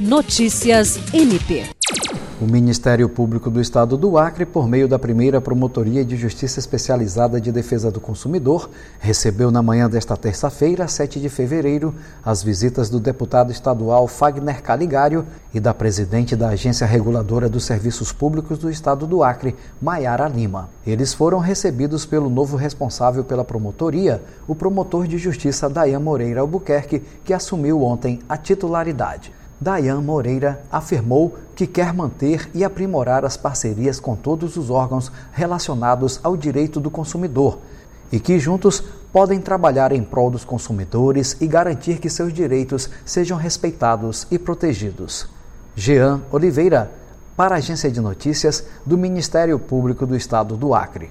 Notícias MP. O Ministério Público do Estado do Acre, por meio da primeira Promotoria de Justiça Especializada de Defesa do Consumidor, recebeu na manhã desta terça-feira, 7 de fevereiro, as visitas do deputado estadual Fagner Caligário e da presidente da Agência Reguladora dos Serviços Públicos do Estado do Acre, Maiara Lima. Eles foram recebidos pelo novo responsável pela promotoria, o promotor de justiça Dayan Moreira Albuquerque, que assumiu ontem a titularidade. Dayan Moreira afirmou que quer manter e aprimorar as parcerias com todos os órgãos relacionados ao direito do consumidor e que juntos podem trabalhar em prol dos consumidores e garantir que seus direitos sejam respeitados e protegidos. Jean Oliveira, para a Agência de Notícias do Ministério Público do Estado do Acre.